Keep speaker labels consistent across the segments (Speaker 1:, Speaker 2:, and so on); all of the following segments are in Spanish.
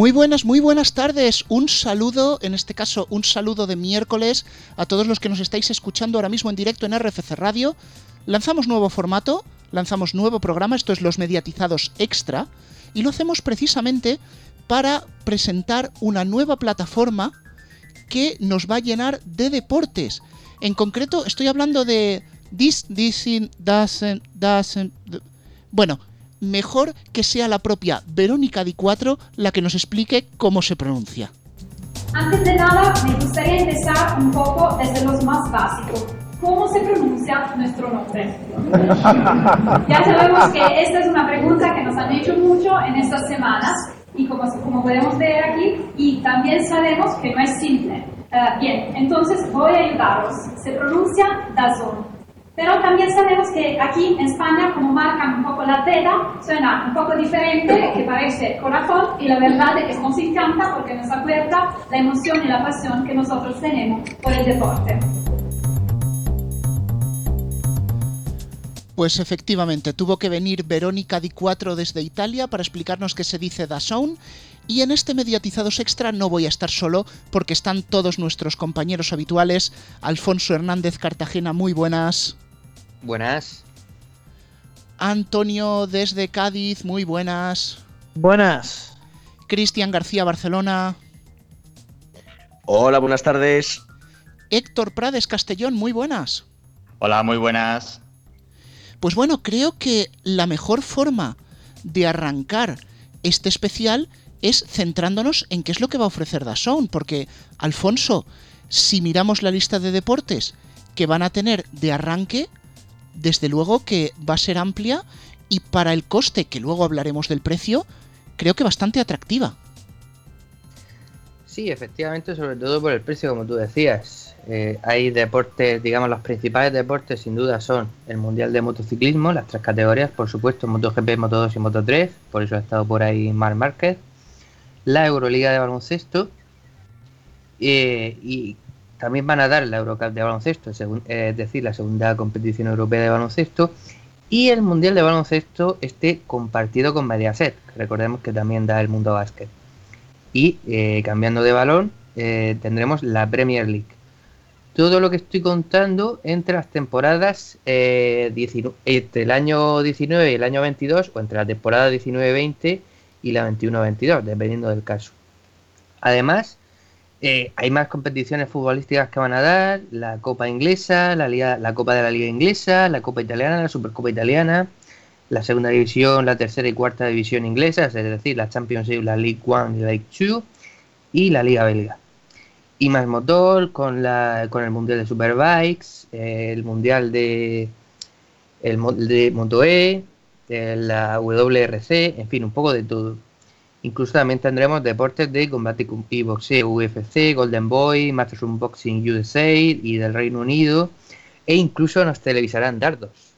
Speaker 1: Muy buenas, muy buenas tardes. Un saludo, en este caso un saludo de miércoles a todos los que nos estáis escuchando ahora mismo en directo en RFC Radio. Lanzamos nuevo formato, lanzamos nuevo programa, esto es Los Mediatizados Extra, y lo hacemos precisamente para presentar una nueva plataforma que nos va a llenar de deportes. En concreto, estoy hablando de This, This, Doesn't, Doesn't. Bueno, mejor que sea la propia Verónica Di Cuatro la que nos explique cómo se pronuncia.
Speaker 2: Antes de nada, me gustaría empezar un poco desde lo más básico. ¿Cómo se pronuncia nuestro nombre? ya sabemos que esta es una pregunta que nos han hecho mucho en estas semanas y como, como podemos ver aquí, y también sabemos que no es simple. Eh, bien, entonces voy a ayudaros. Se pronuncia Dazón. Pero también sabemos que aquí en España, como marcan un poco la tela, suena un poco diferente, que parece corazón, y la verdad es que nos encanta porque nos acuerda la emoción y la pasión que nosotros tenemos por el deporte.
Speaker 1: Pues efectivamente, tuvo que venir Verónica Di Cuatro desde Italia para explicarnos qué se dice DAZN. Y en este Mediatizados Extra no voy a estar solo porque están todos nuestros compañeros habituales. Alfonso Hernández Cartagena, muy buenas.
Speaker 3: Buenas.
Speaker 1: Antonio desde Cádiz, muy buenas.
Speaker 4: Buenas.
Speaker 1: Cristian García Barcelona.
Speaker 5: Hola, buenas tardes.
Speaker 1: Héctor Prades Castellón, muy buenas.
Speaker 6: Hola, muy buenas.
Speaker 1: Pues bueno, creo que la mejor forma de arrancar este especial es centrándonos en qué es lo que va a ofrecer Dazón, porque Alfonso, si miramos la lista de deportes que van a tener de arranque, desde luego que va a ser amplia y para el coste, que luego hablaremos del precio, creo que bastante atractiva.
Speaker 3: Sí, efectivamente, sobre todo por el precio, como tú decías. Eh, hay deportes, digamos, los principales deportes sin duda son el Mundial de Motociclismo, las tres categorías, por supuesto, MotoGP, Moto2 y Moto3, por eso ha estado por ahí Marc Márquez, la Euroliga de baloncesto, eh, y también van a dar la Eurocup de baloncesto, es decir, la segunda competición europea de baloncesto, y el Mundial de baloncesto esté compartido con Mediaset, recordemos que también da el mundo básquet. Y eh, cambiando de balón, eh, tendremos la Premier League. Todo lo que estoy contando entre las temporadas eh, entre el año 19 y el año 22, o entre la temporada 19-20 y la 21-22, dependiendo del caso. Además, eh, hay más competiciones futbolísticas que van a dar, la Copa Inglesa, la, Copa de la Liga Inglesa, la Copa Italiana, la Supercopa Italiana, la Segunda División, la Tercera y Cuarta División Inglesas, es decir, la Championship, la League One y la League Two, y la Liga Belga. Y más motor con, la, con el Mundial de Superbikes, el Mundial de, el, de Moto E, la WRC, en fin, un poco de todo. Incluso también tendremos deportes de combate y boxeo, UFC, Golden Boy, Masters Unboxing USA y del Reino Unido. E incluso nos televisarán dardos.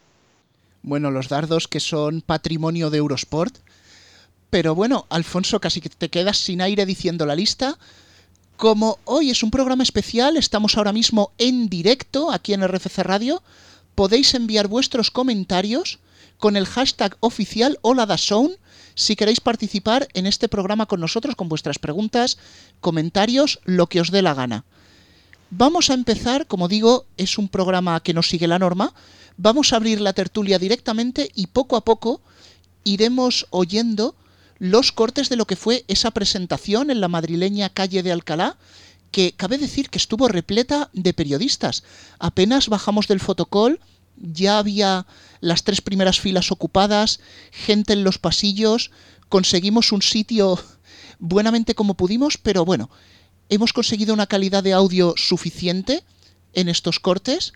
Speaker 1: Bueno, los dardos que son patrimonio de Eurosport. Pero bueno, Alfonso, casi que te quedas sin aire diciendo la lista. Como hoy es un programa especial, estamos ahora mismo en directo aquí en RFC Radio. Podéis enviar vuestros comentarios con el hashtag oficial Hola si queréis participar en este programa con nosotros con vuestras preguntas, comentarios, lo que os dé la gana. Vamos a empezar, como digo, es un programa que nos sigue la norma. Vamos a abrir la tertulia directamente y poco a poco iremos oyendo los cortes de lo que fue esa presentación en la madrileña calle de Alcalá, que cabe decir que estuvo repleta de periodistas. Apenas bajamos del fotocall ya había las tres primeras filas ocupadas, gente en los pasillos, conseguimos un sitio buenamente como pudimos, pero bueno, hemos conseguido una calidad de audio suficiente en estos cortes.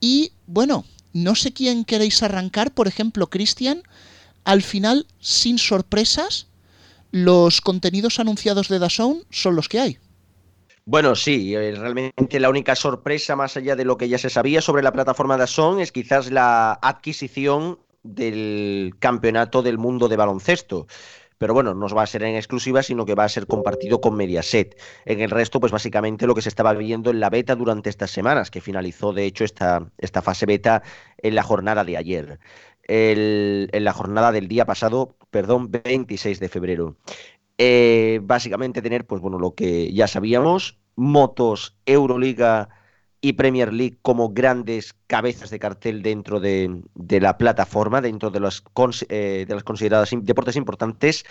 Speaker 1: Y bueno, no sé quién queréis arrancar, por ejemplo, Cristian, al final, sin sorpresas, los contenidos anunciados de Dazón son los que hay.
Speaker 5: Bueno, sí, eh, realmente la única sorpresa más allá de lo que ya se sabía sobre la plataforma Son es quizás la adquisición del campeonato del mundo de baloncesto. Pero bueno, no va a ser en exclusiva, sino que va a ser compartido con Mediaset. En el resto, pues básicamente lo que se estaba viendo en la beta durante estas semanas, que finalizó de hecho esta, esta fase beta en la jornada de ayer. en la jornada del día pasado, perdón, 26 de febrero. Eh, básicamente tener, pues bueno, lo que ya sabíamos, motos, Euroliga y Premier League como grandes cabezas de cartel dentro de, la plataforma, dentro de las, de las consideradas deportes importantes,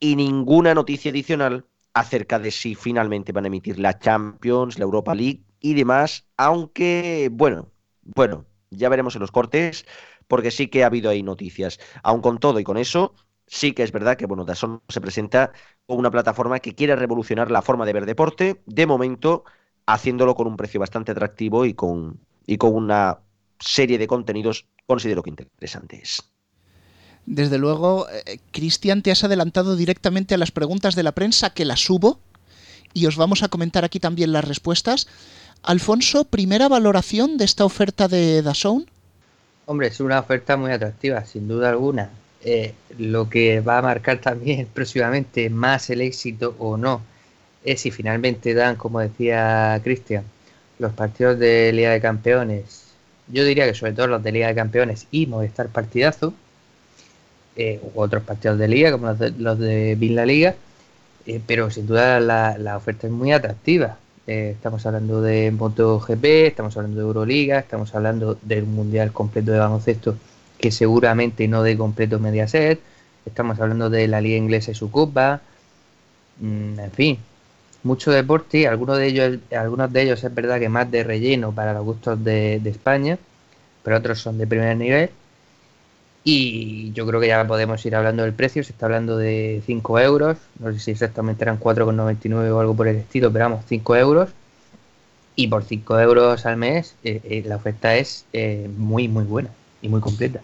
Speaker 5: y ninguna noticia adicional acerca de si finalmente van a emitir la Champions, la Europa League y demás, aunque, bueno, bueno, ya veremos en los cortes, porque sí que ha habido ahí noticias. Aun con todo y con eso, sí que es verdad que, bueno, Dazón se presenta como una plataforma que quiere revolucionar la forma de ver deporte, de momento haciéndolo con un precio bastante atractivo y con, y con una serie de contenidos considero que interesantes.
Speaker 1: Desde luego, eh, Cristian, te has adelantado directamente a las preguntas de la prensa que las subo y os vamos a comentar aquí también las respuestas. Alfonso, primera valoración de esta oferta de Dazón.
Speaker 3: Hombre, es una oferta muy atractiva, sin duda alguna. Eh, lo que va a marcar también próximamente más el éxito o no es si finalmente dan, como decía Cristian, los partidos de Liga de Campeones. Yo diría que sobre todo los de Liga de Campeones y Movistar Partidazo, eh, u otros partidos de Liga, como los de, los de la Liga, eh, pero sin duda la, oferta es muy atractiva. Eh, estamos hablando de MotoGP, estamos hablando de Euroliga, estamos hablando del Mundial completo de baloncesto que seguramente no de completo Mediaset, estamos hablando de la Liga Inglesa y su Copa, mm, en fin, mucho deporte, algunos de ellos, algunos de ellos es verdad que más de relleno para los gustos de, España, pero otros son de primer nivel. Y yo creo que ya podemos ir hablando del precio. Se está hablando de 5 euros. No sé si exactamente eran 4,99 o algo por el estilo, pero vamos, 5 euros. Y por 5 euros al mes, eh, eh, la oferta es eh, muy, muy buena y muy completa.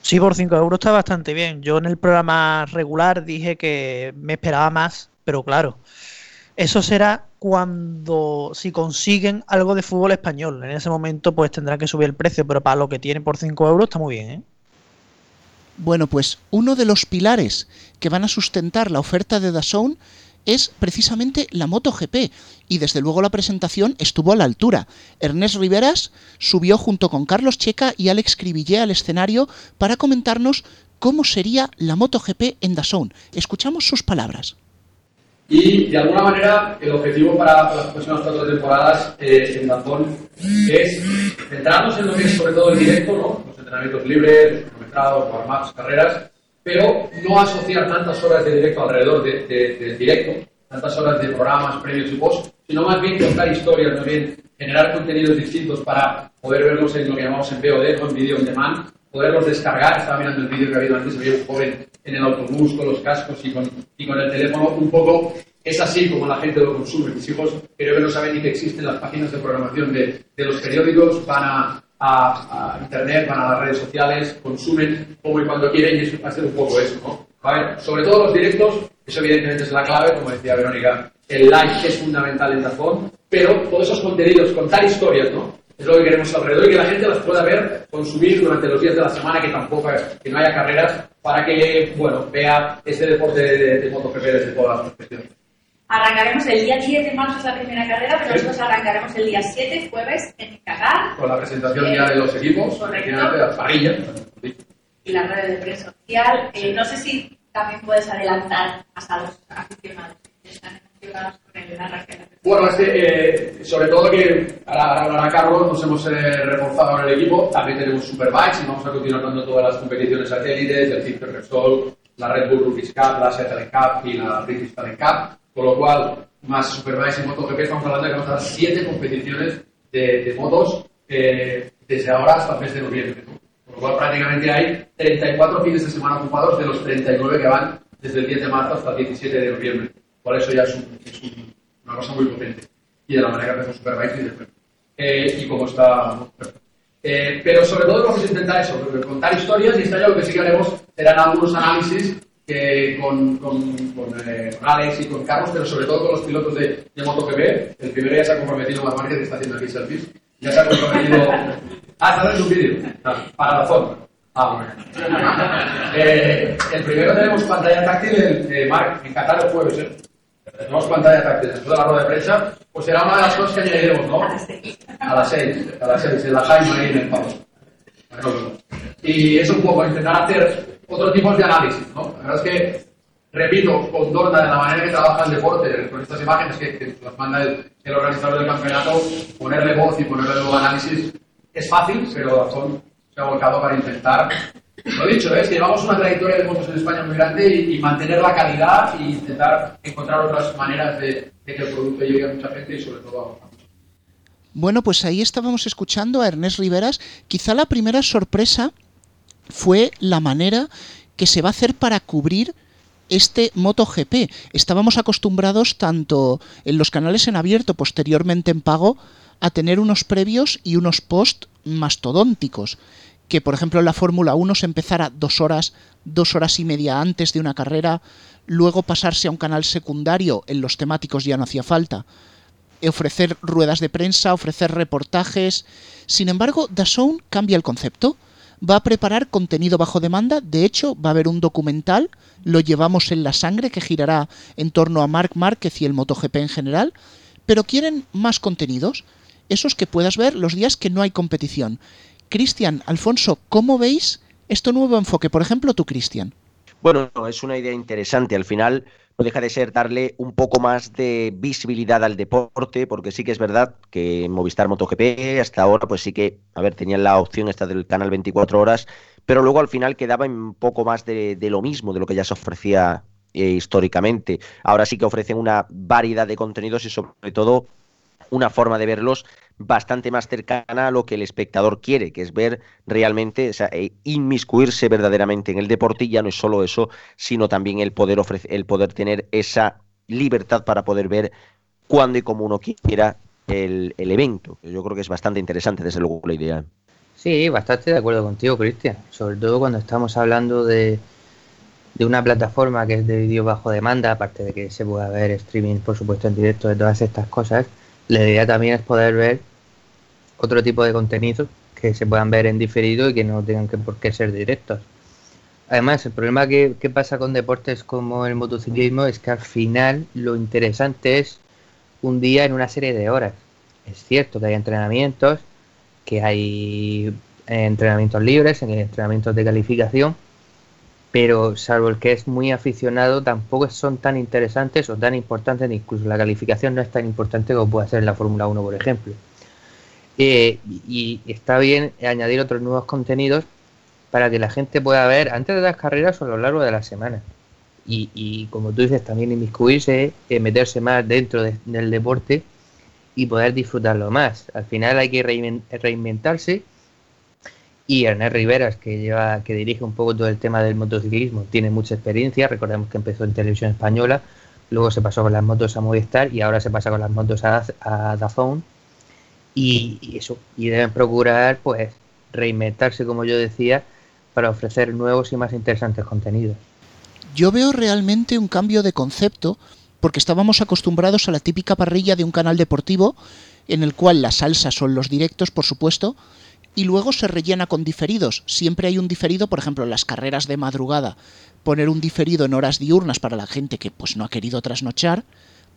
Speaker 4: Sí, por 5 euros está bastante bien. Yo en el programa regular dije que me esperaba más, pero claro, eso será cuando, si consiguen algo de fútbol español. En ese momento, pues tendrán que subir el precio, pero para lo que tiene por 5 euros está muy bien, ¿eh?
Speaker 1: Bueno, pues uno de los pilares que van a sustentar la oferta de Dazón es precisamente la MotoGP y desde luego la presentación estuvo a la altura. Ernest Riveras subió junto con Carlos Checa y Alex Cribillé al escenario para comentarnos cómo sería la MotoGP en Dazón. Escuchamos sus palabras.
Speaker 7: Y de alguna manera el objetivo para las próximas cuatro temporadas eh, en Dazón es centrarnos en lo que es sobre todo el directo, ¿no? los entrenamientos libres, warm-ups, carreras, pero no asociar tantas horas de directo alrededor del directo, tantas horas de programas, previos y post, sino más bien contar historias, más bien generar contenidos distintos para poder verlos en lo que llamamos en VOD o en video on demand, poderlos descargar. Estaba mirando el vídeo que ha habido antes, había un joven en el autobús con los cascos y con, y con el teléfono. Un poco es así como la gente lo consume. Mis hijos creo que no saben ni que existen las páginas de programación de, de los periódicos, van a, a, Internet, van a las redes sociales, consumen como y cuando quieren y eso va a ser un poco eso, ¿no? A ver, sobre todo los directos, eso evidentemente es la clave, como decía Verónica, el like es fundamental en Dazón, pero todos esos contenidos, contar historias, ¿no? Es lo que queremos alrededor y que la gente las pueda ver, consumir durante los días de la semana, que tampoco que no haya carreras, para que, bueno, vea ese deporte de, de MotoGP desde todas las perspectivas.
Speaker 2: Arrancaremos el día 10 de marzo la primera carrera, pero nosotros arrancaremos el día 7, jueves, en Qatar.
Speaker 7: Con la presentación ya de los equipos,
Speaker 2: correcto.
Speaker 7: de las parillas.
Speaker 2: Y la red de prensa oficial. Eh, no sé si también puedes adelantar a los aficionados están emocionados.
Speaker 7: Bueno, este, eh, sobre todo que ahora hablará Carlos, nos hemos eh, reforzado en el equipo, también tenemos Superbikes y vamos a continuar dando todas las competiciones satélites, el Ciclo Repsol, la Red Bull Rookies Cup, la Seattle Cup y la British Talent Cup con lo cual, más Superbike y MotoGP, estamos hablando de que vamos a dar siete competiciones de, motos eh, desde ahora hasta el mes de noviembre. Con lo cual, prácticamente hay 34 fines de semana ocupados de los 39 que van desde el 10 de marzo hasta el 17 de noviembre. Por eso ya es, una cosa muy potente. Y de la manera que hacemos Superbike y después. Eh, y cómo está. Eh, pero sobre todo vamos a intentar eso, contar historias y este año lo que sí que haremos serán algunos análisis con, con, eh, con, Alex y con Carlos, pero sobre todo con los pilotos de, de MotoGP. El primero ya se ha comprometido, Mar Márquez, que está haciendo aquí selfies. Ya se ha comprometido. Ah, está haciendo un vídeo. Para la zona. Ah, bueno. Eh, el primero tenemos pantalla táctil en eh, Marc, en Qatar el jueves. ¿eh? Tenemos pantalla táctil. Después de la rueda de prensa, pues será una de las cosas que añadiremos, ¿no? A las 6. A las 6, en la Jaime ahí en el pavo. Y es un poco intentar hacer otro tipo de análisis, ¿no? La verdad es que repito, con Dorna de la manera que trabaja el deporte, con estas imágenes que, que las manda el, el, organizador del campeonato, ponerle voz y ponerle luego análisis es fácil, pero Dazón se ha volcado para intentar. Lo dicho, es que llevamos una trayectoria de fotos en España muy grande y, y mantener la calidad e intentar encontrar otras maneras de, de, que el producto llegue a mucha gente y sobre todo a
Speaker 1: bueno, pues ahí estábamos escuchando a Ernest Riveras. Quizá la primera sorpresa fue la manera que se va a hacer para cubrir este MotoGP. Estábamos acostumbrados tanto en los canales en abierto, posteriormente en pago, a tener unos previos y unos post mastodónticos. Que por ejemplo en la Fórmula 1 se empezara dos horas, dos horas y media antes de una carrera, luego pasarse a un canal secundario, en los temáticos ya no hacía falta, ofrecer ruedas de prensa, ofrecer reportajes. Sin embargo, DAZN cambia el concepto. Va a preparar contenido bajo demanda. De hecho, va a haber un documental. Lo llevamos en la sangre que girará en torno a Marc Márquez y el MotoGP en general. Pero quieren más contenidos. Esos que puedas ver los días que no hay competición. Cristian, Alfonso, ¿cómo veis este nuevo enfoque? Por ejemplo, tú, Cristian.
Speaker 5: Bueno, es una idea interesante. Al final, no deja de ser darle un poco más de visibilidad al deporte, porque sí que es verdad que Movistar MotoGP hasta ahora, pues sí que, a ver, tenían la opción esta del canal 24 horas, pero luego al final quedaba un poco más de, lo mismo, de lo que ya se ofrecía eh, históricamente. Ahora sí que ofrecen una variedad de contenidos y sobre todo una forma de verlos bastante más cercana a lo que el espectador quiere, que es ver realmente, o sea, eh, inmiscuirse verdaderamente en el deporte y ya no es solo eso, sino también el poder ofrecer, el poder tener esa libertad para poder ver cuándo y cómo uno quiera el, el evento. Yo creo que es bastante interesante, desde luego, la idea.
Speaker 3: Sí, bastante de acuerdo contigo, Cristian. Sobre todo cuando estamos hablando de, de una plataforma que es de vídeo bajo demanda, aparte de que se pueda ver streaming, por supuesto, en directo de todas estas cosas, la idea también es poder ver otro tipo de contenidos que se puedan ver en diferido y que no tengan que por qué ser directos. Además, el problema que, pasa con deportes como el motociclismo es que al final lo interesante es un día en una serie de horas. Es cierto que hay entrenamientos, que hay entrenamientos libres, entrenamientos de calificación, pero salvo el que es muy aficionado, tampoco son tan interesantes o tan importantes, incluso la calificación no es tan importante como puede ser en la Fórmula 1, por ejemplo. Eh, y está bien añadir otros nuevos contenidos para que la gente pueda ver antes de las carreras o a lo largo de la semana. Y, como tú dices, también inmiscuirse, eh, meterse más dentro de, del deporte y poder disfrutarlo más. Al final hay que reinventarse y Ernest Riveras, que lleva, que dirige un poco todo el tema del motociclismo, tiene mucha experiencia, recordemos que empezó en televisión española, luego se pasó con las motos a Movistar y ahora se pasa con las motos a, a y, eso, y deben procurar pues reinventarse como yo decía para ofrecer nuevos y más interesantes contenidos.
Speaker 1: Yo veo realmente un cambio de concepto porque estábamos acostumbrados a la típica parrilla de un canal deportivo en el cual las salsas son los directos, por supuesto, y luego se rellena con diferidos. Siempre hay un diferido, por ejemplo, en las carreras de madrugada, poner un diferido en horas diurnas para la gente que pues no ha querido trasnochar,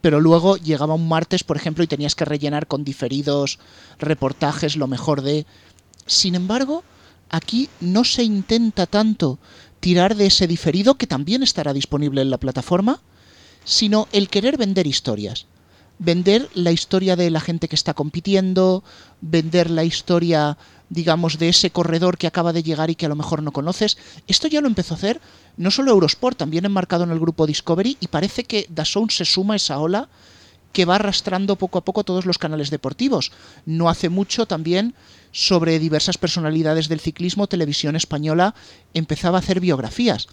Speaker 1: pero luego llegaba un martes, por ejemplo, y tenías que rellenar con diferidos, reportajes, lo mejor de... Sin embargo, aquí no se intenta tanto tirar de ese diferido, que también estará disponible en la plataforma, sino el querer vender historias. Vender la historia de la gente que está compitiendo, vender la historia digamos, de ese corredor que acaba de llegar y que a lo mejor no conoces. Esto ya lo empezó a hacer no solo Eurosport, también enmarcado en el grupo Discovery y parece que Dazón se suma a esa ola que va arrastrando poco a poco todos los canales deportivos. No hace mucho también sobre diversas personalidades del ciclismo, Televisión Española empezaba a hacer biografías.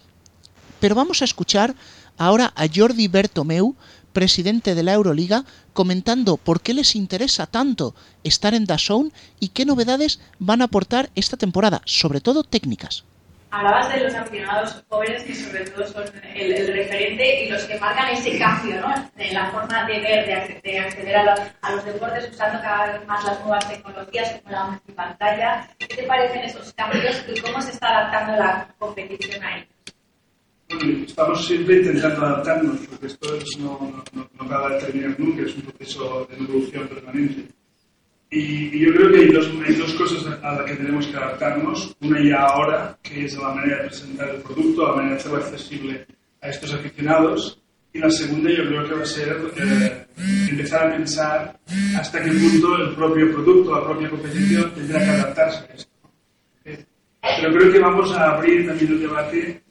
Speaker 1: Pero vamos a escuchar ahora a Jordi Bertomeu, presidente de la Euroliga, comentando por qué les interesa tanto estar en DAZN y qué novedades van a aportar esta temporada, sobre todo técnicas.
Speaker 2: Hablabas de los aficionados jóvenes que sobre todo son el, referente y los que marcan ese cambio ¿no? de la forma de ver, de acceder, a, los, deportes usando cada vez más las nuevas tecnologías como la multipantalla. ¿Qué te parecen esos cambios y cómo se está adaptando la competición a ellos?
Speaker 8: Estamos siempre intentando adaptarnos, porque esto es, no, no, no acaba de terminar nunca, es un proceso de evolución permanente. Y, y yo creo que hay dos, hay dos, cosas a las que tenemos que adaptarnos. Una ya ahora, que es la manera de presentar el producto, la manera de hacerlo accesible a estos aficionados. Y la segunda yo creo que va a ser eh, empezar a pensar hasta qué punto el propio producto, la propia competición tendrá que adaptarse a esto. Eh, pero creo que vamos a abrir también el debate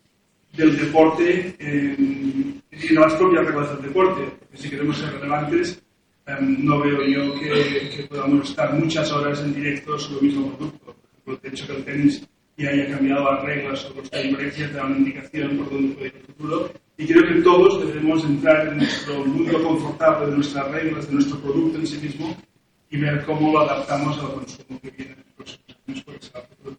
Speaker 8: del deporte en, en las propias reglas del deporte. Si queremos ser relevantes, em, no veo yo que, que, podamos estar muchas horas en directo sobre el mismo producto. Por el hecho que el tenis y haya cambiado las reglas o las diferencias da una indicación por dónde puede ir el futuro. Y creo que todos debemos entrar en nuestro mundo confortable de nuestras reglas, de nuestro producto en sí mismo y ver cómo lo adaptamos al consumo que viene en los próximos años.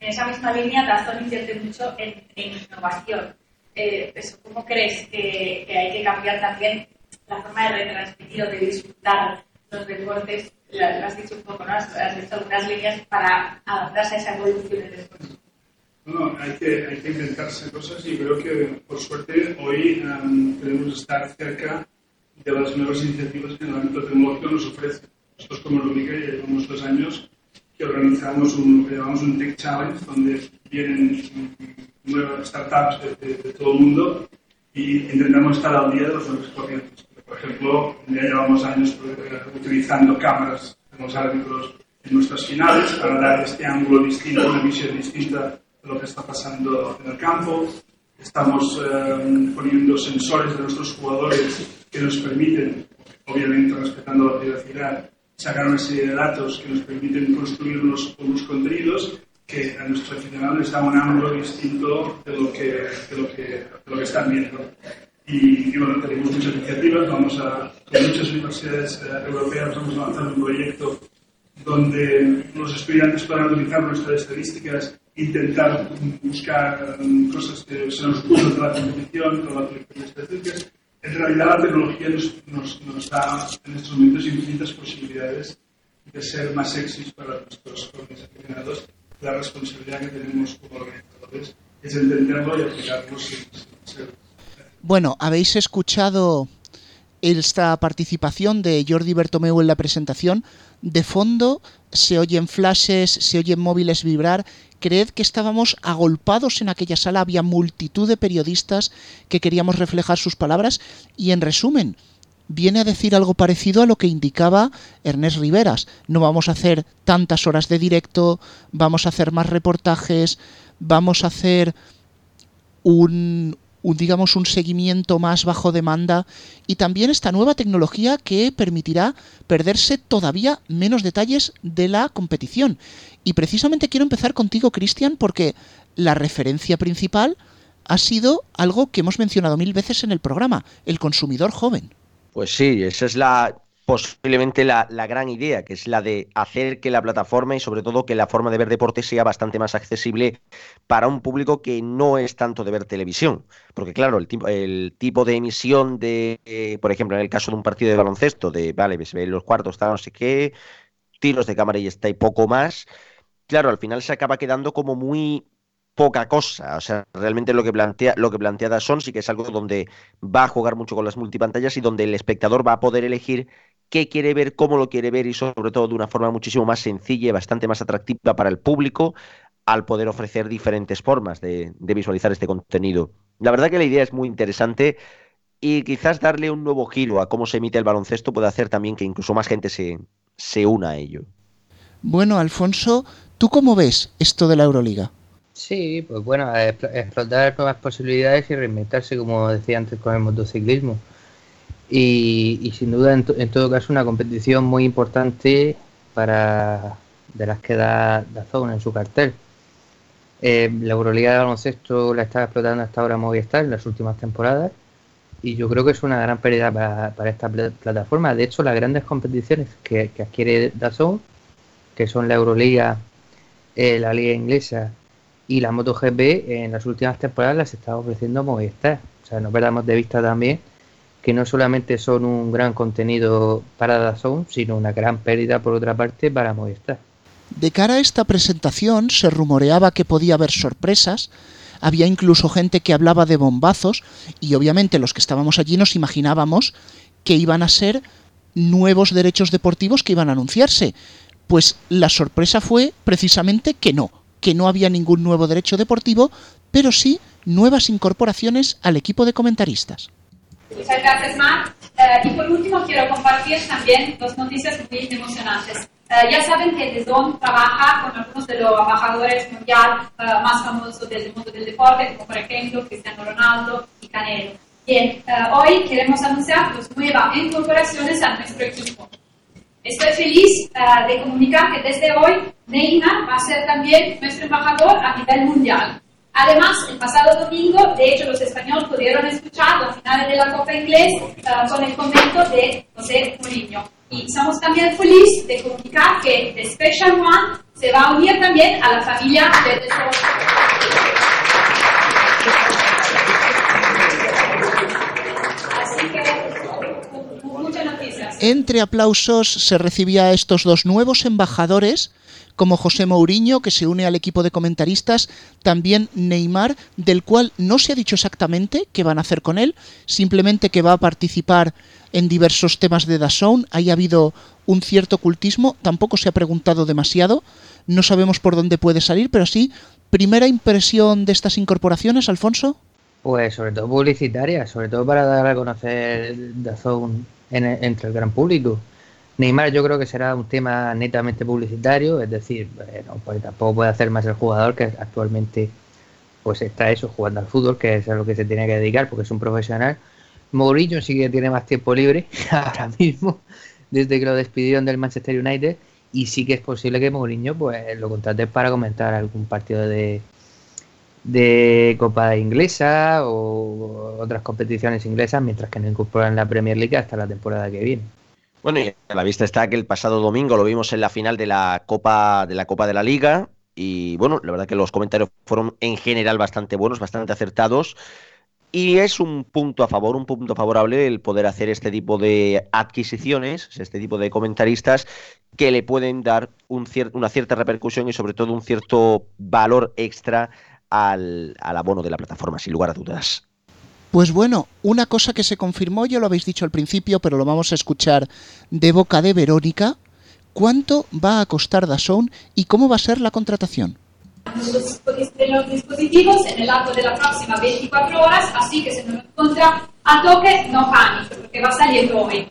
Speaker 2: En esa misma línea, Dazón invierte mucho en, en innovación. Eh, eso, ¿Cómo crees que, que hay que cambiar también la forma de retransmitir o de disfrutar los deportes has dicho un poco, ¿no? Has, has dicho algunas líneas para adaptarse a esa evolución del deporte.
Speaker 8: No, hay que, hay que inventarse cosas y creo que, por suerte, hoy um, podemos estar cerca de las nuevas iniciativas que el ámbito tecnológico nos ofrece. Nosotros, como Lumica, ya llevamos dos años que organizamos un, lo que llamamos un Tech Challenge, donde vienen nuevas startups de, de, de todo el mundo y intentamos estar al día de los nuevos corrientes. Por ejemplo, ya llevamos años utilizando cámaras en los árbitros en nuestras finales para dar este ángulo distinto, una visión distinta de lo que está pasando en el campo. Estamos eh, poniendo sensores de nuestros jugadores que nos permiten, obviamente respetando la privacidad, sacar una serie de datos que nos permiten construir unos, unos contenidos que a nuestro aficionado les da un ángulo distinto de lo que, de lo que, de lo que están viendo. Y, y, bueno, tenemos muchas iniciativas, vamos a, con muchas universidades eh, europeas vamos a lanzar un proyecto donde los estudiantes puedan utilizar nuestras estadísticas, intentar buscar um, cosas que se nos ocurren de la competición con la aplicación de estadísticas. En realidad la tecnología nos, nos, nos, da en estos momentos infinitas posibilidades de ser más sexys para nuestros jóvenes aficionados. La responsabilidad que tenemos como organizadores es entenderlo y aplicarlo sin, sin
Speaker 1: bueno, habéis escuchado esta participación de Jordi Bertomeu en la presentación. De fondo se oyen flashes, se oyen móviles vibrar. Creed que estábamos agolpados en aquella sala, había multitud de periodistas que queríamos reflejar sus palabras y en resumen, viene a decir algo parecido a lo que indicaba Ernest Riveras. No vamos a hacer tantas horas de directo, vamos a hacer más reportajes, vamos a hacer un, digamos, un seguimiento más bajo demanda y también esta nueva tecnología que permitirá perderse todavía menos detalles de la competición. Y precisamente quiero empezar contigo, Cristian, porque la referencia principal ha sido algo que hemos mencionado mil veces en el programa, el consumidor joven.
Speaker 5: Pues sí, esa es la, posiblemente la, la, gran idea, que es la de hacer que la plataforma y sobre todo que la forma de ver deporte sea bastante más accesible para un público que no es tanto de ver televisión. Porque claro, el, el tipo de emisión de, eh, por ejemplo, en el caso de un partido de baloncesto, de, vale, se los cuartos, está no sé qué, tiros de cámara y está y poco más, claro, al final se acaba quedando como muy poca cosa. O sea, realmente lo que plantea, lo que plantea Dazón sí que es algo donde va a jugar mucho con las multipantallas y donde el espectador va a poder elegir qué quiere ver, cómo lo quiere ver y sobre todo de una forma muchísimo más sencilla y bastante más atractiva para el público al poder ofrecer diferentes formas de, de, visualizar este contenido. La verdad que la idea es muy interesante y quizás darle un nuevo giro a cómo se emite el baloncesto puede hacer también que incluso más gente se, se una a ello.
Speaker 1: Bueno, Alfonso, ¿tú cómo ves esto de la Euroliga?
Speaker 3: Sí, pues bueno, explotar nuevas posibilidades y reinventarse, como decía antes, con el motociclismo. Y, sin duda, en, to, en, todo caso, una competición muy importante para de las que da Dazón en su cartel. Eh, la Euroliga de baloncesto la está explotando hasta ahora Movistar en las últimas temporadas y yo creo que es una gran pérdida para, para esta pl plataforma. De hecho, las grandes competiciones que, que adquiere Dazón, que son la Euroliga, eh, la Liga Inglesa y la MotoGP, en las últimas temporadas las está ofreciendo Movistar. O sea, no perdamos de vista también que no solamente son un gran contenido para Dazón, sino una gran pérdida por otra parte para Movistar.
Speaker 1: De cara a esta presentación se rumoreaba que podía haber sorpresas, había incluso gente que hablaba de bombazos y obviamente los que estábamos allí nos imaginábamos que iban a ser nuevos derechos deportivos que iban a anunciarse. Pues la sorpresa fue precisamente que no, que no había ningún nuevo derecho deportivo, pero sí nuevas incorporaciones al equipo de comentaristas.
Speaker 2: Muchas gracias, Mark. Eh, y por último, quiero compartir también dos noticias muy emocionantes. Eh, ya saben que DAZN trabaja con algunos de los embajadores mundial eh, más famosos del mundo del deporte, como por ejemplo Cristiano Ronaldo y Canelo. Bien, hoy queremos anunciar dos nuevas incorporaciones a nuestro equipo. Estoy feliz de comunicar que desde hoy Neymar va a ser también nuestro embajador a nivel mundial. Además, el pasado domingo, de hecho, los españoles pudieron escuchar la final de la Copa Inglés uh, con el comento de José Mourinho. Y somos también felices de comunicar que The Special One se va a unir también a la familia de Así que, muchas noticias.
Speaker 1: Entre aplausos se recibía a estos dos nuevos embajadores como José Mourinho, que se une al equipo de comentaristas, también Neymar, del cual no se ha dicho exactamente qué van a hacer con él, simplemente que va a participar en diversos temas de Dazón, ahí ha habido un cierto ocultismo, tampoco se ha preguntado demasiado, no sabemos por dónde puede salir, pero sí, primera impresión de estas incorporaciones, Alfonso.
Speaker 3: Pues sobre todo publicitaria, sobre todo para dar a conocer Dazón entre el gran público. Neymar yo creo que será un tema netamente publicitario, es decir, bueno, pues tampoco puede hacer más el jugador que actualmente pues está eso, jugando al fútbol, que es a lo que se tiene que dedicar porque es un profesional. Mourinho sí que tiene más tiempo libre ahora mismo, desde que lo despidieron del Manchester United, y sí que es posible que Mourinho pues lo contrate para comentar algún partido de, de Copa Inglesa o otras competiciones inglesas, mientras que no incorporan la Premier League hasta la temporada que viene.
Speaker 5: Bueno, y a la vista está que el pasado domingo lo vimos en la final de la Copa de la Copa de la Liga y bueno, la verdad que los comentarios fueron en general bastante buenos, bastante acertados. Y es un punto a favor, un punto favorable el poder hacer este tipo de adquisiciones, este tipo de comentaristas que le pueden dar un una cierta repercusión y sobre todo un cierto valor extra al, al abono de la plataforma, sin lugar a dudas.
Speaker 1: Pues bueno, una cosa que se confirmó, ya lo habéis dicho al principio, pero lo vamos a escuchar de boca de Verónica. ¿Cuánto va a costar Dazón y cómo va a ser la contratación?
Speaker 2: Los dispositivos en el largo de las próximas 24 horas, así que si no lo encuentra a toque, no panique, porque va salir hoy.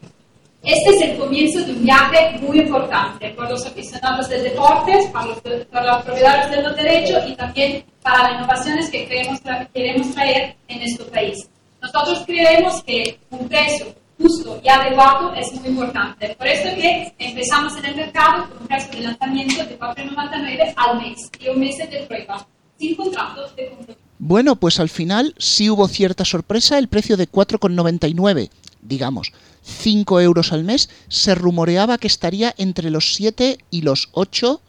Speaker 2: Este es el comienzo de un viaje muy importante por los aficionados del deporte, para los, para los propietarios de los derechos y también para las innovaciones que queremos, queremos traer en nuestro país. Nosotros creemos que un precio justo y adecuado es muy importante. Por eso que empezamos en el mercado con un precio de lanzamiento de 4,99 al mes y un mes de prueba, sin contrato de compromiso.
Speaker 1: Bueno, pues al final sí hubo cierta sorpresa. El precio de 4,99, digamos, 5 euros al mes, se rumoreaba que estaría entre los 7 y los 8.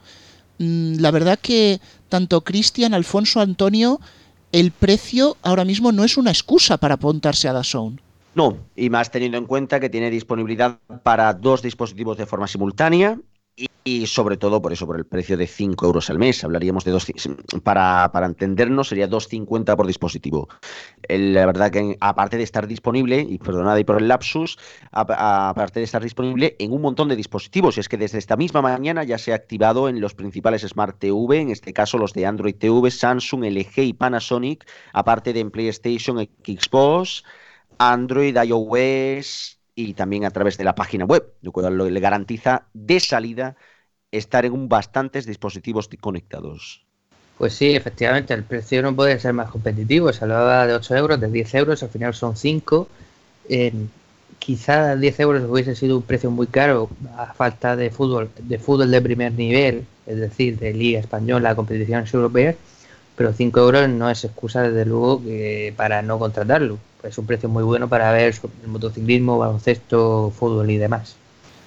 Speaker 1: Mm, la verdad que tanto Cristian, Alfonso, Antonio el precio ahora mismo no es una excusa para apuntarse a DAZN.
Speaker 5: No, y más teniendo en cuenta que tiene disponibilidad para dos dispositivos de forma simultánea y, sobre todo por eso, por el precio de 5 euros al mes. Hablaríamos de dos, para, para entendernos, sería 2,50 por dispositivo. la verdad que aparte de estar disponible, y perdonad ahí por el lapsus, aparte de estar disponible en un montón de dispositivos, y es que desde esta misma mañana ya se ha activado en los principales Smart TV, en este caso los de Android TV, Samsung, LG y Panasonic, aparte de en PlayStation, Xbox, Android, iOS, y también a través de la página web, lo cual le garantiza de salida estar en bastantes dispositivos conectados.
Speaker 3: Pues sí, efectivamente, el precio no puede ser más competitivo. Se hablaba de 8 euros, de 10 euros, al final son 5. Eh, quizá 10 euros hubiese sido un precio muy caro a falta de fútbol, de fútbol de primer nivel, es decir, de Liga Española, competiciones europeas, pero 5 euros no es excusa, desde luego, para no contratarlo es un precio muy bueno para ver el motociclismo, baloncesto, fútbol y demás.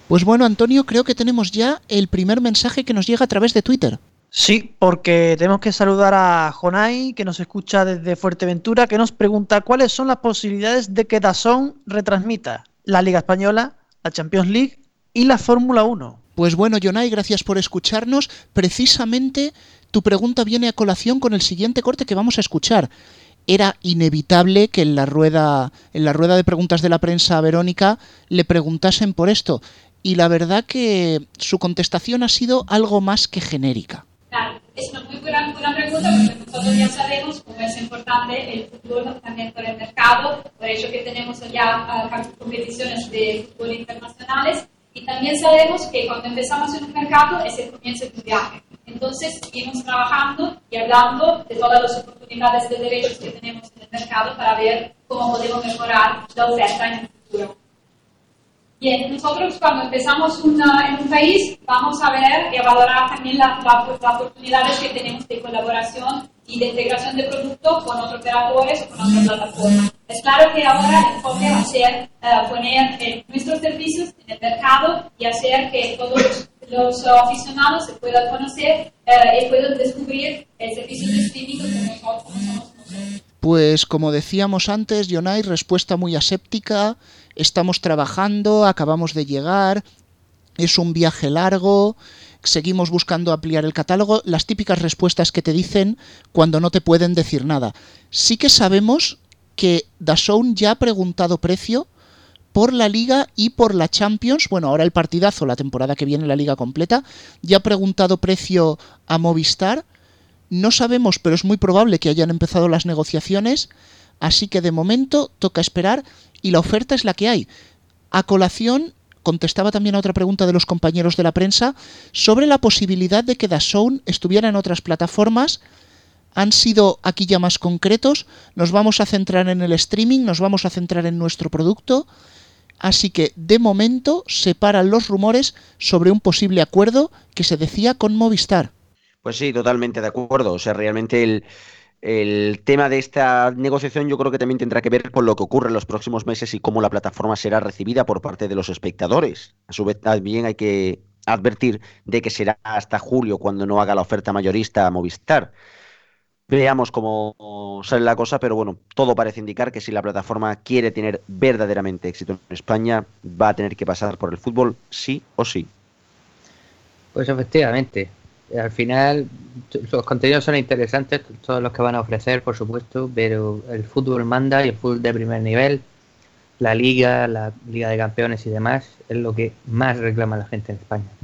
Speaker 1: Pues bueno, Antonio, creo que tenemos ya el primer mensaje que nos llega a través de Twitter.
Speaker 4: Sí, porque tenemos que saludar a Jonai, que nos escucha desde Fuerteventura, que nos pregunta cuáles son las posibilidades de que Dazón retransmita la Liga Española, la Champions League y la Fórmula 1.
Speaker 1: Pues bueno, Jonai, gracias por escucharnos. Precisamente tu pregunta viene a colación con el siguiente corte que vamos a escuchar era inevitable que en la rueda, en la rueda de preguntas de la prensa a Verónica le preguntasen por esto. Y la verdad que su contestación ha sido algo más que genérica.
Speaker 2: Claro, es una muy buena buena pregunta porque nosotros ya sabemos cómo es importante el futuro también por el mercado, por ello que tenemos ya uh, competiciones de fútbol internacionales y también sabemos que cuando empezamos en un mercado es el comienzo de un viaje. Entonces, seguimos trabajando y hablando de todas las oportunidades de derechos que tenemos en el mercado para ver cómo podemos mejorar la oferta en el futuro. Bien, nosotros cuando empezamos una, en un país vamos a ver y a valorar también las oportunidades que tenemos de colaboración y de integración de producto con otros operadores o con otras plataformas. Es claro que ahora el enfoque va a ser uh, poner eh, nuestros servicios en el mercado y hacer que todos los aficionados se puedan conocer uh, y puedan descubrir el servicio de streaming.
Speaker 1: Pues como decíamos antes, Jonay, respuesta muy aséptica, estamos trabajando, acabamos de llegar, es un viaje largo, seguimos buscando ampliar el catálogo, las típicas respuestas que te dicen cuando no te pueden decir nada. Sí que sabemos que Dazón ya ha preguntado precio por la liga y por la Champions, bueno, ahora el partidazo, la temporada que viene la liga completa, ya ha preguntado precio a Movistar, no sabemos, pero es muy probable que hayan empezado las negociaciones, así que de momento toca esperar y la oferta es la que hay. A colación contestaba también a otra pregunta de los compañeros de la prensa sobre la posibilidad de que DAZN estuviera en otras plataformas. Han sido aquí ya más concretos, nos vamos a centrar en el streaming, nos vamos a centrar en nuestro producto, así que de momento se paran los rumores sobre un posible acuerdo que se decía con Movistar.
Speaker 5: Pues sí, totalmente de acuerdo. O sea, realmente el, el tema de esta negociación yo creo que también tendrá que ver con lo que ocurre en los próximos meses y cómo la plataforma será recibida por parte de los espectadores. A su vez también hay que advertir de que será hasta julio cuando no haga la oferta mayorista a Movistar. Veamos cómo sale la cosa, pero bueno, todo parece indicar que si la plataforma quiere tener verdaderamente éxito en España, va a tener que pasar por el fútbol sí o sí.
Speaker 3: Pues efectivamente, al final los contenidos son interesantes, todos los que van a ofrecer, por supuesto, pero el fútbol manda y el fútbol de primer nivel, la liga, la liga de campeones y demás, es lo que más reclama la gente en España.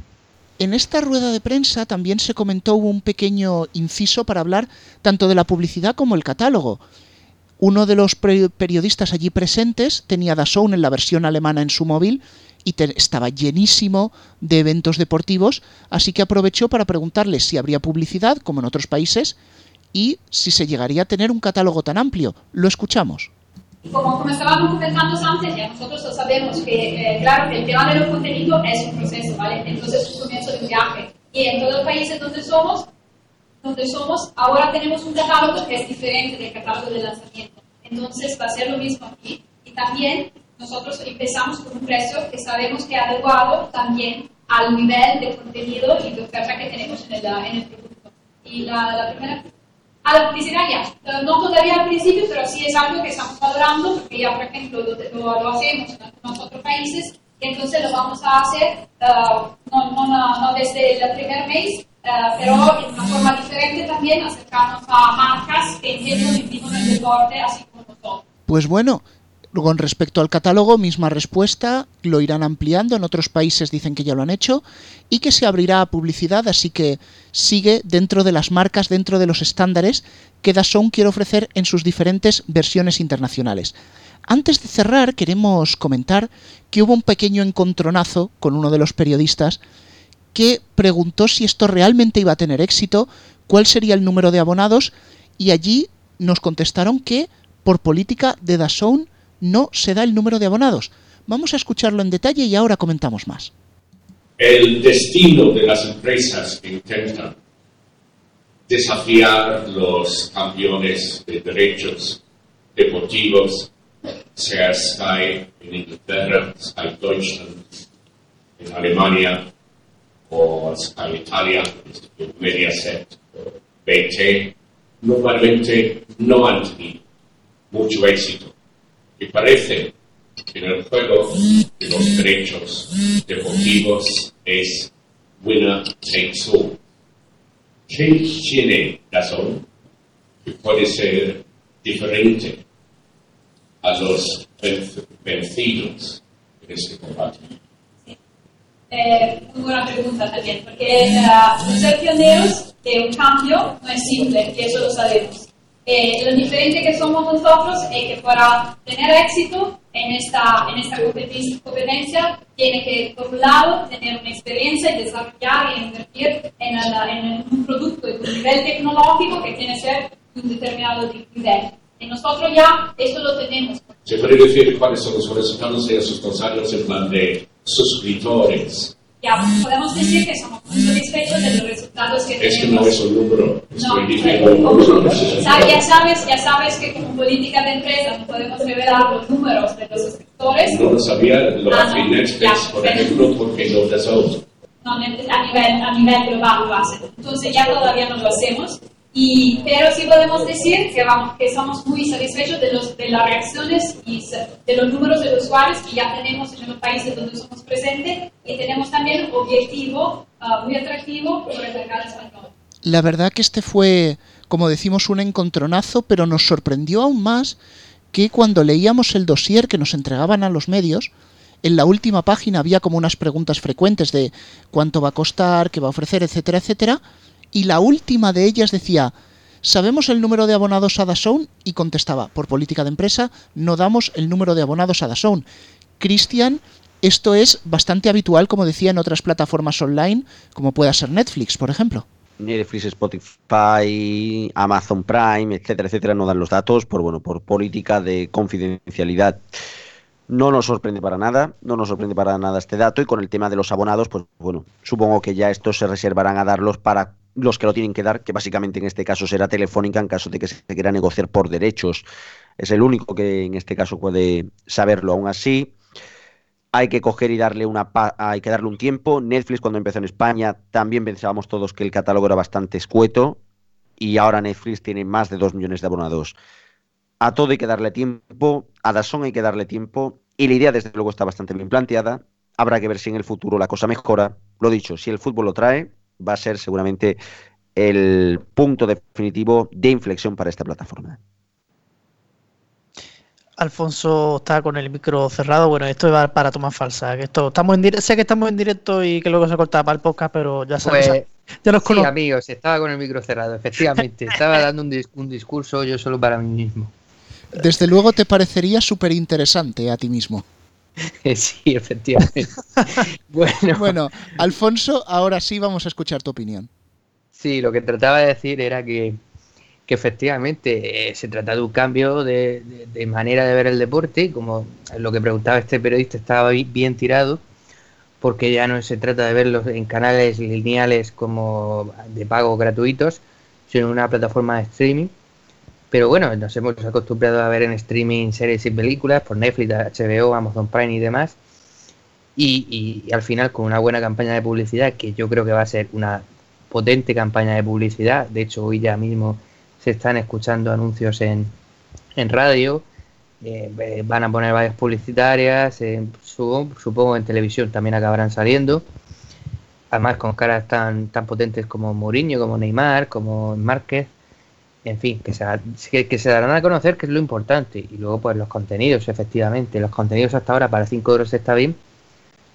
Speaker 1: En esta rueda de prensa también se comentó un pequeño inciso para hablar tanto de la publicidad como el catálogo. Uno de los periodistas allí presentes tenía DAZN en la versión alemana en su móvil y estaba llenísimo de eventos deportivos, así que aprovechó para preguntarle si habría publicidad, como en otros países, y si se llegaría a tener un catálogo tan amplio. Lo escuchamos.
Speaker 2: Como, como estábamos comentando antes, ya nosotros sabemos que, eh, claro, que el tema de los contenidos es un proceso, ¿vale? Entonces es un comienzo de un viaje. Y en todos los países donde somos, donde somos, ahora tenemos un catálogo que es diferente del catálogo de lanzamiento. Entonces va a ser lo mismo aquí. Y también nosotros empezamos con un precio que sabemos que es adecuado también al nivel de contenido y de oferta que tenemos en el, en el producto. Y la, la primera a ya, no todavía al principio, pero sí es algo que estamos valorando, porque ya, por ejemplo, lo, lo, hacemos en algunos otros países, y entonces lo vamos a hacer uh, no, no, no, desde el primer mes, uh, pero de una forma diferente también, acercarnos a marcas que entienden el deporte, así como nosotros.
Speaker 1: Pues bueno, con respecto al catálogo, misma respuesta, lo irán ampliando, en otros países dicen que ya lo han hecho, y que se abrirá a publicidad, así que sigue dentro de las marcas, dentro de los estándares que Dazón quiere ofrecer en sus diferentes versiones internacionales. Antes de cerrar, queremos comentar que hubo un pequeño encontronazo con uno de los periodistas que preguntó si esto realmente iba a tener éxito, cuál sería el número de abonados, y allí nos contestaron que, por política de Dazón, no se da el número de abonados. Vamos a escucharlo en detalle y ahora comentamos más.
Speaker 9: El destino de las empresas que intentan desafiar los campeones de derechos deportivos, sea Sky en Inglaterra, Sky Deutschland en Alemania o Sky Italia, Mediaset BT, normalmente no han tenido mucho éxito y parece que en el juego de los derechos deportivos es winner takes all. ¿Qué tiene razón que puede ser diferente a los vencidos en este combate?
Speaker 2: Eh, muy buena pregunta también, porque uh, ser pioneros que un cambio no es simple, y eso lo sabemos. Eh, lo diferente que somos nosotros es que para tener éxito en esta, en esta competencia tiene que, por un lado, tener una experiencia y desarrollar y invertir en, en un producto de un nivel tecnológico que tiene que ser un determinado nivel. Y nosotros ya eso lo tenemos.
Speaker 9: ¿Se puede decir cuáles son los resultados de esos dos años en plan de suscriptores?
Speaker 2: Ya podemos decir que somos muy satisfechos de los resultados que tenemos.
Speaker 9: Es que no es un número,
Speaker 2: no, ya sabes, ya sabes que como política de empresa no podemos revelar los números de los suscriptores.
Speaker 9: No lo sabía, lo
Speaker 2: ah,
Speaker 9: hace Netflix, por ejemplo, porque no te
Speaker 2: No, a nivel, a nivel global lo hacen. Entonces ya todavía no lo hacemos. Y, pero sí podemos decir que, vamos, que somos muy satisfechos de, los, de las reacciones y de los números de usuarios que ya tenemos en los países donde somos presentes y tenemos también un objetivo uh, muy atractivo por el mercado español.
Speaker 1: La verdad que este fue, como decimos, un encontronazo, pero nos sorprendió aún más que cuando leíamos el dossier que nos entregaban a los medios, en la última página había como unas preguntas frecuentes de cuánto va a costar, qué va a ofrecer, etcétera, etcétera y la última de ellas decía, ¿sabemos el número de abonados a DAZN? Y contestaba, por política de empresa, no damos el número de abonados a DAZN. Cristian, esto es bastante habitual, como decía, en otras plataformas online, como pueda ser Netflix, por ejemplo.
Speaker 5: Netflix, Spotify, Amazon Prime, etcétera, etcétera, no dan los datos por bueno, por política de confidencialidad. No nos sorprende para nada, no nos sorprende para nada este dato y con el tema de los abonados, pues bueno, supongo que ya estos se reservarán a darlos para los que lo tienen que dar, que básicamente en este caso será Telefónica en caso de que se quiera negociar por derechos. Es el único que en este caso puede saberlo. Aún así, hay que coger y darle una hay que darle un tiempo. Netflix cuando empezó en España también pensábamos todos que el catálogo era bastante escueto y ahora Netflix tiene más de dos millones de abonados. A todo hay que darle tiempo, a Dazón hay que darle tiempo y la idea desde luego está bastante bien planteada. Habrá que ver si en el futuro la cosa mejora. Lo dicho, si el fútbol lo trae, va a ser seguramente el punto definitivo de inflexión para esta plataforma.
Speaker 4: Alfonso está con el micro cerrado. Bueno, esto va para tomar falsa. Que esto, estamos en sé que estamos en directo y que luego se corta para el podcast, pero ya sabes.
Speaker 3: Pues, ya nos sí, amigos, estaba con el micro cerrado, efectivamente. estaba dando un, un, discurso yo solo para mí mismo.
Speaker 1: Desde luego te parecería súper interesante a ti mismo.
Speaker 3: sí, efectivamente.
Speaker 1: bueno. bueno, Alfonso, ahora sí vamos a escuchar tu opinión.
Speaker 3: Sí, lo que trataba de decir era que, efectivamente eh, se trata de un cambio de, manera de ver el deporte, como lo que preguntaba este periodista estaba bien tirado, porque ya no se trata de verlos en canales lineales como de pago gratuitos, sino en una plataforma de streaming pero bueno, nos hemos acostumbrado a ver en streaming series y películas por Netflix, HBO, Amazon Prime y demás. Y, al final con una buena campaña de publicidad, que yo creo que va a ser una potente campaña de publicidad. De hecho, hoy ya mismo se están escuchando anuncios en, en radio. Eh, van a poner varias publicitarias, supongo, en televisión también acabarán saliendo. Además con caras tan, tan potentes como Mourinho, como Neymar, como Márquez en fin, que se, darán a conocer, que es lo importante. Y luego, pues los contenidos, efectivamente. Los contenidos hasta ahora para 5 euros está bien,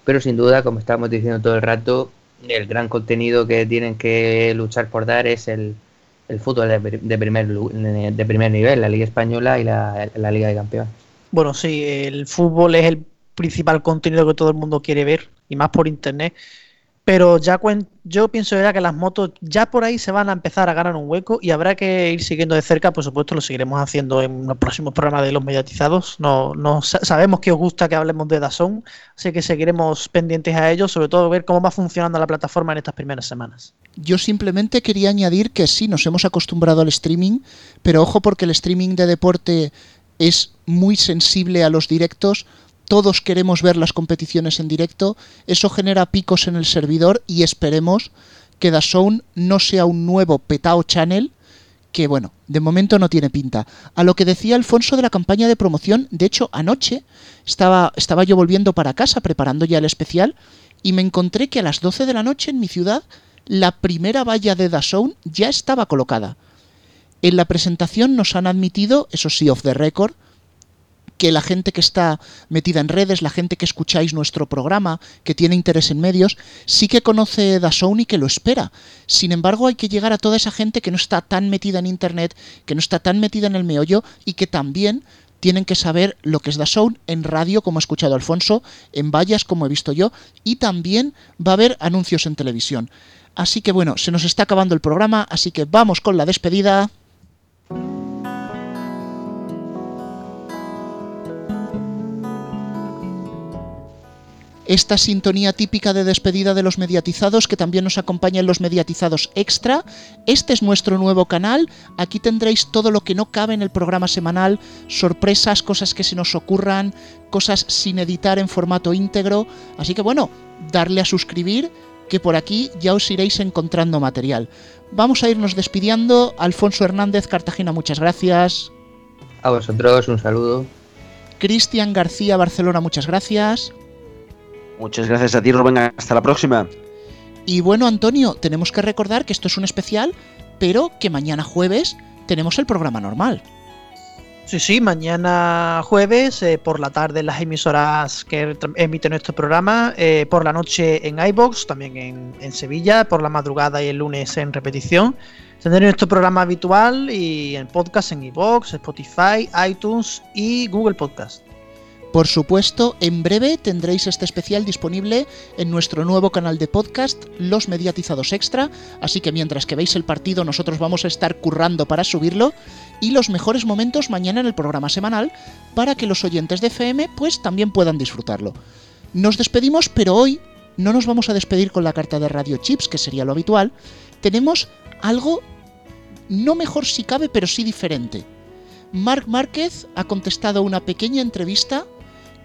Speaker 3: pero sin duda, como estamos diciendo todo el rato, el gran contenido que tienen que luchar por dar es el, el fútbol de, primer, de primer nivel, la Liga Española y la, la Liga de Campeones.
Speaker 4: Bueno, sí, el fútbol es el principal contenido que todo el mundo quiere ver, y más por internet. Pero ya yo pienso ya que las motos ya por ahí se van a empezar a ganar un hueco y habrá que ir siguiendo de cerca, por supuesto lo seguiremos haciendo en los próximos programas de los mediatizados. No, no sabemos que os gusta que hablemos de Dazón, así que seguiremos pendientes a ello, sobre todo ver cómo va funcionando la plataforma en estas primeras semanas.
Speaker 1: Yo simplemente quería añadir que sí, nos hemos acostumbrado al streaming, pero ojo porque el streaming de deporte es muy sensible a los directos todos queremos ver las competiciones en directo, eso genera picos en el servidor y esperemos que DAZN no sea un nuevo petao channel que bueno, de momento no tiene pinta. A lo que decía Alfonso de la campaña de promoción, de hecho anoche estaba, estaba yo volviendo para casa preparando ya el especial y me encontré que a las 12 de la noche en mi ciudad la primera valla de DAZN ya estaba colocada. En la presentación nos han admitido, eso sí, off the record, que la gente que está metida en redes, la gente que escucháis nuestro programa, que tiene interés en medios, sí que conoce DAZN y que lo espera. Sin embargo, hay que llegar a toda esa gente que no está tan metida en Internet, que no está tan metida en el meollo y que también tienen que saber lo que es DAZN en radio, como ha escuchado Alfonso, en vallas, como he visto yo, y también va a haber anuncios en televisión. Así que bueno, se nos está acabando el programa, así que vamos con la despedida. Esta sintonía típica de despedida de los mediatizados que también nos acompaña en los mediatizados extra. Este es nuestro nuevo canal. Aquí tendréis todo lo que no cabe en el programa semanal, sorpresas, cosas que se nos ocurran, cosas sin editar en formato íntegro. Así que bueno, darle a suscribir que por aquí ya os iréis encontrando material. Vamos a irnos despidiendo. Alfonso Hernández, Cartagena, muchas gracias.
Speaker 3: A vosotros, un saludo.
Speaker 1: Cristian García, Barcelona, muchas gracias.
Speaker 5: Muchas gracias a ti, Rubén. Hasta la próxima.
Speaker 1: Y bueno, Antonio, tenemos que recordar que esto es un especial, pero que mañana jueves tenemos el programa normal.
Speaker 4: Sí, sí, mañana jueves eh, por la tarde en las emisoras que emiten nuestro programa, eh, por la noche en iBox, también en, en, Sevilla, por la madrugada y el lunes en repetición. Tendré nuestro programa habitual y en podcast en iBox, Spotify, iTunes y Google Podcast.
Speaker 1: Por supuesto, en breve tendréis este especial disponible en nuestro nuevo canal de podcast, Los Mediatizados Extra, así que mientras que veis el partido nosotros vamos a estar currando para subirlo y los mejores momentos mañana en el programa semanal para que los oyentes de FM pues también puedan disfrutarlo. Nos despedimos, pero hoy no nos vamos a despedir con la carta de Radio Chips, que sería lo habitual. Tenemos algo no mejor si cabe, pero sí diferente. Marc Márquez ha contestado una pequeña entrevista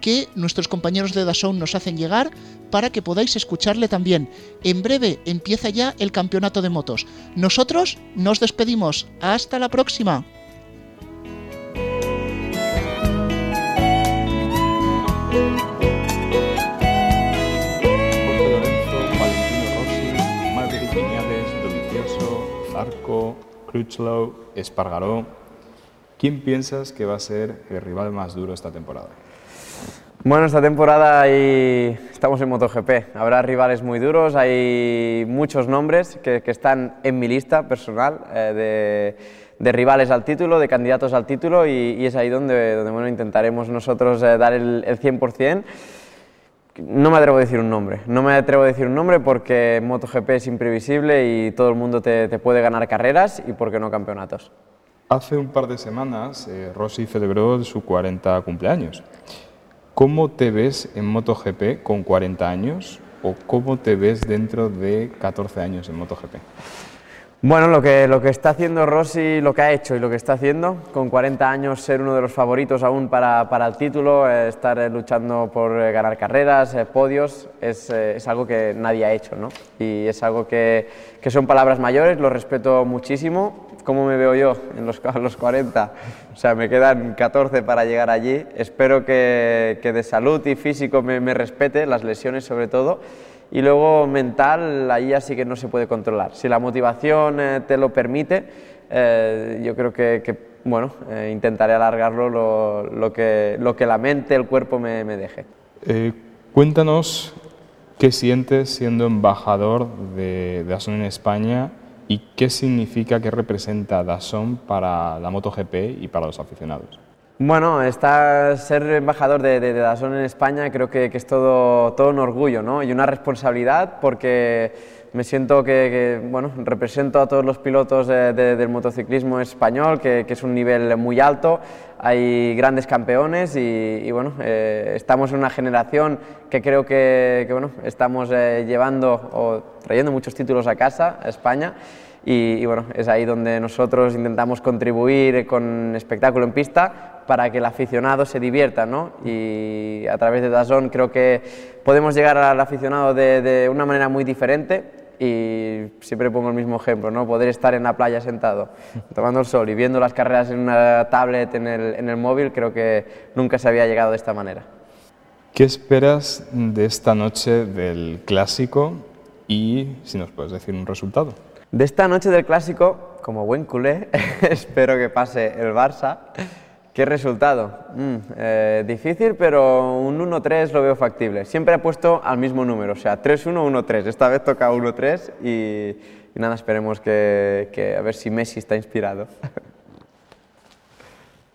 Speaker 1: que nuestros compañeros de Dazón nos hacen llegar para que podáis escucharle también. En breve empieza ya el campeonato de motos. Nosotros nos despedimos. Hasta la próxima.
Speaker 10: Zarco, Crutchlow, Espargaró. ¿Quién piensas que va a ser el rival más duro esta temporada?
Speaker 11: Bueno, esta temporada hay... estamos en MotoGP. Habrá rivales muy duros, hay muchos nombres que, que están en mi lista personal eh, de, de, rivales al título, de candidatos al título y, y es ahí donde, donde bueno, intentaremos nosotros eh, dar el, el 100%. No me atrevo a decir un nombre, no me atrevo a decir un nombre porque MotoGP es imprevisible y todo el mundo te, te puede ganar carreras y por qué no campeonatos.
Speaker 10: Hace un par de semanas eh, Rossi celebró su 40 cumpleaños. ¿Cómo te ves en MotoGP con 40 años o cómo te ves dentro de 14 años en MotoGP?
Speaker 11: Bueno, lo que, lo que está haciendo Rossi, lo que ha hecho y lo que está haciendo, con 40 años ser uno de los favoritos aún para, para el título, eh, estar eh, luchando por eh, ganar carreras, eh, podios, es, eh, es, algo que nadie ha hecho, ¿no? Y es algo que, que, son palabras mayores, lo respeto muchísimo. ¿Cómo me veo yo en los, a los 40? O sea, me quedan 14 para llegar allí. Espero que, que de salud y físico me, me respete, las lesiones sobre todo y luego mental, ahí ya sí que no se puede controlar. Si la motivación eh, te lo permite, eh, yo creo que, que bueno, eh, intentaré alargarlo lo, lo, que, lo que la mente, el cuerpo me, me deje.
Speaker 10: Eh, cuéntanos qué sientes siendo embajador de Dazón en España y qué significa, qué representa Dazón para la MotoGP y para los aficionados.
Speaker 11: Bueno, estar, ser embajador de, de, de Dazón en España creo que, que, es todo, todo un orgullo ¿no? y una responsabilidad porque me siento que, que bueno, represento a todos los pilotos de, del motociclismo español, que, que, es un nivel muy alto, hay grandes campeones y, y bueno, eh, estamos en una generación que creo que, bueno, estamos eh, llevando o trayendo muchos títulos a casa, a España. Y, y, bueno, es ahí donde nosotros intentamos contribuir con espectáculo en pista para que el aficionado se divierta, ¿no? Y a través de Dazón creo que podemos llegar al aficionado de, de, una manera muy diferente y siempre pongo el mismo ejemplo, ¿no? Poder estar en la playa sentado, tomando el sol y viendo las carreras en una tablet, en el, en el móvil, creo que nunca se había llegado de esta manera.
Speaker 10: ¿Qué esperas de esta noche del Clásico y si nos puedes decir un resultado?
Speaker 11: De esta noche del Clásico, como buen culé, espero que pase el Barça ¿Qué resultado? Mm, eh, difícil, pero un 1-3 lo veo factible. Siempre he puesto al mismo número, o sea, 3-1, 1-3. Esta vez toca 1-3 y, y nada, esperemos que, que a ver si Messi está inspirado.